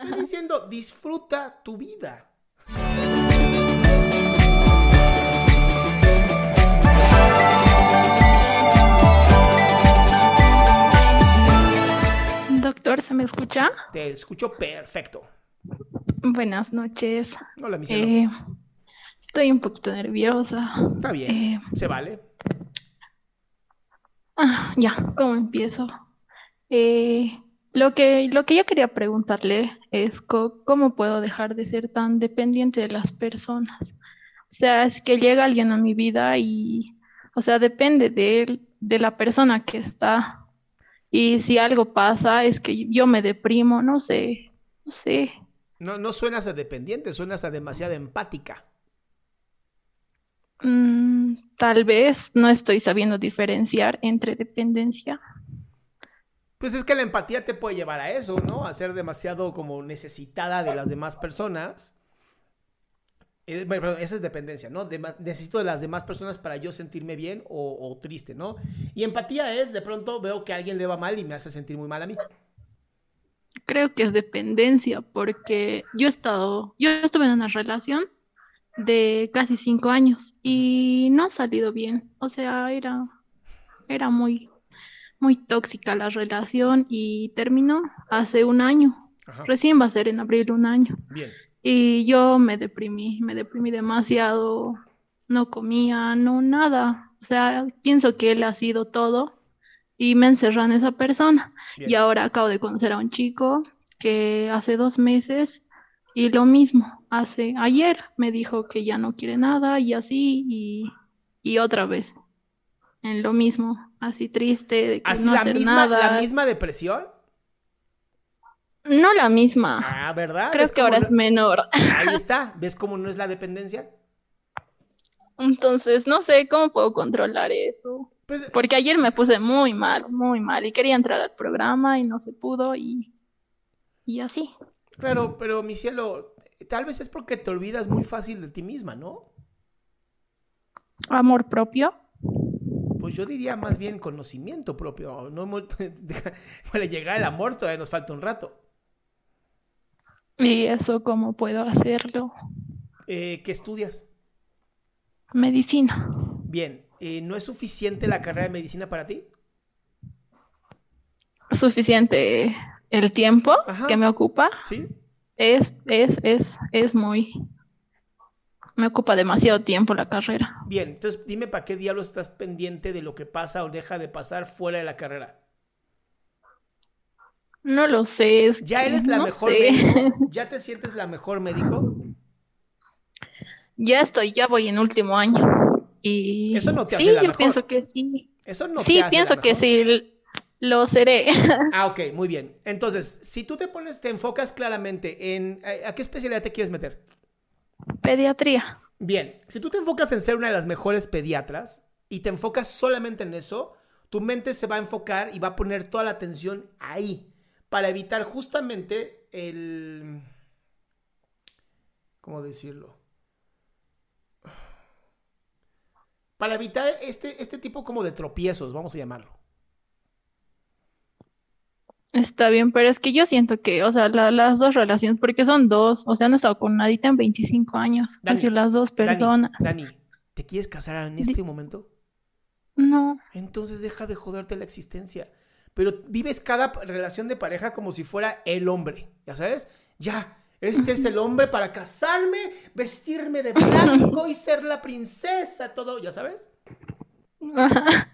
Estoy diciendo, disfruta tu vida. Doctor, ¿se me escucha? Te escucho perfecto. Buenas noches. Hola, mi. Eh, estoy un poquito nerviosa. Está bien, eh, se vale. Ah, ya, ¿cómo empiezo? Eh, lo que, lo que yo quería preguntarle es cómo puedo dejar de ser tan dependiente de las personas. O sea, es que llega alguien a mi vida y, o sea, depende de él, de la persona que está. Y si algo pasa, es que yo me deprimo, no sé, no sé. No, no suenas a dependiente, suenas a demasiado empática. Mm, tal vez no estoy sabiendo diferenciar entre dependencia. Pues es que la empatía te puede llevar a eso, ¿no? A ser demasiado como necesitada de las demás personas. Eh, esa es dependencia, ¿no? Necesito de las demás personas para yo sentirme bien o, triste, ¿no? Y empatía es, de pronto veo que alguien le va mal y me hace sentir muy mal a mí. Creo que es dependencia porque yo he estado, yo estuve en una relación de casi cinco años y no ha salido bien. O sea, era, era muy, muy tóxica la relación y terminó hace un año. Ajá. Recién va a ser en abril un año. Bien. Y yo me deprimí, me deprimí demasiado, no comía, no nada. O sea, pienso que él ha sido todo y me encerró en esa persona. Bien. Y ahora acabo de conocer a un chico que hace dos meses y lo mismo, hace ayer me dijo que ya no quiere nada y así y, y otra vez en lo mismo, así triste de que ¿Así no la hacer misma, nada. la misma depresión? No la misma, Ah, ¿verdad? creo ¿Ves que ahora no- es menor. Ahí está. ¿Ves cómo no es la dependencia? Entonces, no sé cómo puedo controlar eso. Pues Porque ayer me puse muy mal, muy mal y quería entrar al programa y no se pudo y, y así. Pero, pero, mi cielo, tal vez es porque te olvidas muy fácil de ti misma, ¿no? Amor propio. Pues yo diría más bien conocimiento propio. No hemos- para llegar al amor todavía nos falta un rato. ¿Y eso cómo puedo hacerlo? Eh, ¿Qué estudias? Medicina. Bien, eh, ¿no es suficiente la carrera de medicina para ti? Suficiente el tiempo Ajá. que me ocupa. ¿Sí? Es, es, es, es muy... Me ocupa demasiado tiempo la carrera. Bien, entonces dime para qué diablos estás pendiente de lo que pasa o deja de pasar fuera de la carrera. No lo sé, es ¿Ya que eres la no mejor sé. médico? ¿Ya te sientes la mejor médico? Ya estoy, ya voy en último año. Y Eso no te sí, hace la yo mejor. pienso que sí. Eso no Sí, te hace pienso la que mejor. sí lo seré. Ah, ok, muy bien. Entonces, si tú te pones, te enfocas claramente en ¿a a qué especialidad te quieres meter? Pediatría. Bien, si tú te enfocas en ser una de las mejores pediatras y te enfocas solamente en eso, tu mente se va a enfocar y va a poner toda la atención ahí para evitar justamente el... ¿Cómo decirlo? Para evitar este, este tipo como de tropiezos, vamos a llamarlo. Está bien, pero es que yo siento que, o sea, la- las dos relaciones, porque son dos, o sea, han estado con Nadita en 25 años, Dani, sido las dos personas. Dani, ¿te quieres casar en este momento? No, Entonces deja de joderte la existencia. Pero vives cada relación de pareja como si fuera el hombre, ¿ya sabes? Ya, este es el hombre para casarme, vestirme de blanco y ser la princesa, todo, ¿ya sabes?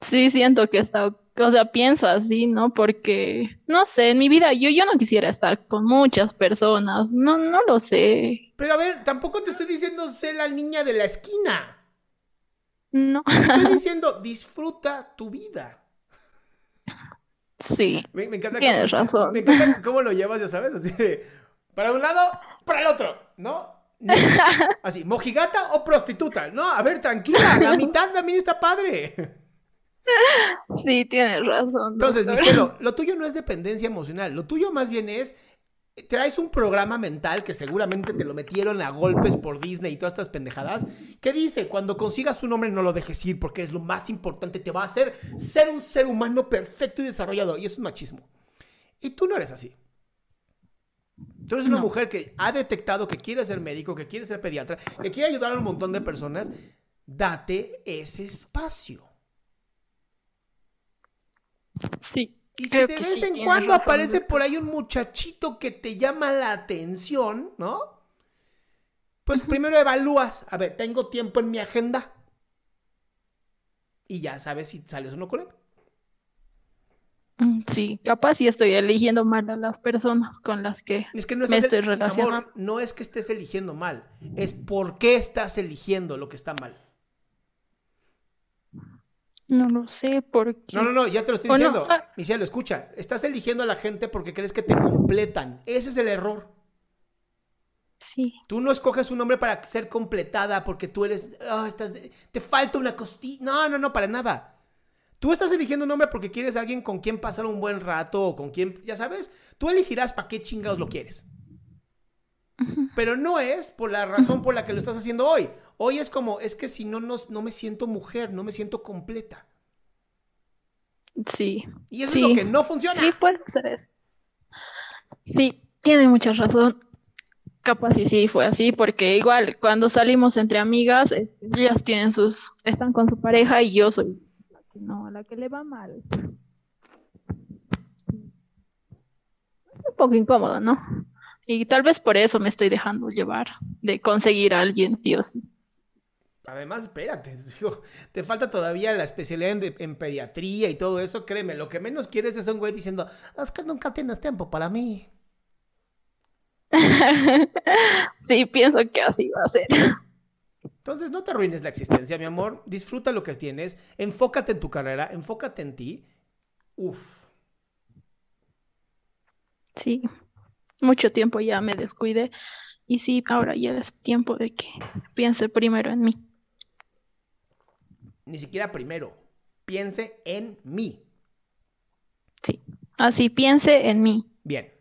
sí siento que está, o sea, pienso así, ¿no? Porque, no sé, en mi vida yo, yo no quisiera estar con muchas personas, no, no lo sé, Pero a ver, tampoco te estoy diciendo ser la niña de la esquina. no, Te estoy diciendo disfruta tu vida. sí, Me, me encanta Tienes cómo, razón. Me encanta cómo lo llevas, ya sabes, así de para un lado, para el otro, ¿no? No, Así, mojigata o prostituta. No, a ver, tranquila, la mitad también está padre. Sí, tienes razón, Entonces, mi doctor. cielo, lo tuyo no es dependencia emocional, lo tuyo más bien es, traes un programa mental que seguramente te lo metieron a golpes por Disney y todas estas pendejadas, que dice, cuando consigas un hombre no lo dejes ir porque es lo más importante, te va a hacer ser un ser humano perfecto y desarrollado, y eso es machismo. Y tú no eres así. Tú eres una mujer que ha detectado que quiere ser médico, que quiere ser pediatra, que quiere ayudar a un montón de personas. Date ese espacio. Sí, Y si de que vez sí, en cuando razón, aparece por ahí un muchachito que te llama la atención, ¿no? Pues primero evalúas, a ver, tengo tiempo en mi agenda. Y ya sabes si sales o no con él. Mm, Sí, capaz sí estoy eligiendo mal a las personas con las que Es que no me estoy el- amor, relacionando. no es que estés eligiendo mal, es por qué estás eligiendo lo que está mal. No lo sé por qué. No, no, no, ya te lo estoy no, diciendo. ah. Mi cielo, escucha. Estás eligiendo a la gente porque crees que te completan. Ese es el error. Sí, Tú no escoges un hombre para ser completada porque tú eres. estás de- te falta una costilla. No, no, no, para nada. Tú estás eligiendo un hombre porque quieres a alguien con quien pasar un buen rato o con quien. Ya sabes, tú elegirás para qué chingados lo quieres. Pero no es por la razón por la que lo estás haciendo hoy. Hoy es como, es que si no, no, no me siento mujer, no me siento completa. sí, Y eso Sí. es lo que no funciona. sí puede ser eso. Sí, tiene mucha razón. Capaz y sí fue así, porque igual cuando salimos entre amigas, eh, ellas tienen sus, están con su pareja y yo soy la que no, la que le va mal. Un poco incómodo, ¿no? Y tal vez por eso me estoy dejando llevar de conseguir a alguien, sí. Además, espérate, digo, te falta todavía la especialidad en, de- en pediatría y todo eso. Créeme, lo que menos quieres es un güey diciendo, es que nunca tienes tiempo para mí. Sí, pienso que así va a ser. Entonces, no te arruines la existencia, mi amor. Disfruta lo que tienes. Enfócate en tu carrera, enfócate en ti. Uf. Sí, mucho tiempo ya me descuidé y sí, ahora ya es tiempo de que piense primero en mí. Ni siquiera primero. Piense en mí. Sí, así piense en mí. Bien.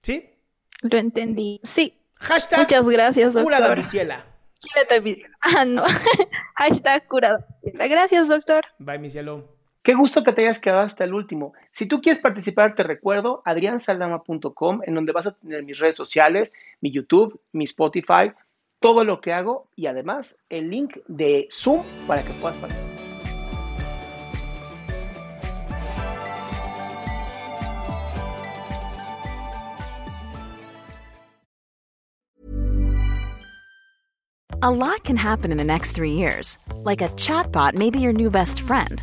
¿Sí? Lo entendí. Sí, Hashtag muchas gracias, cura doctor. Miciela. Quítate mi- Ah, no. Hashtag cura Gracias, doctor. Bye, mi cielo. Qué gusto que te hayas quedado hasta el último. Si tú quieres participar, te recuerdo adriansaldama.com, en donde vas a tener mis redes sociales, mi YouTube, mi Spotify, todo lo que hago y además el link de Zoom para que puedas participar. A lot can happen in the next three years. Like a chatbot may be your new best friend.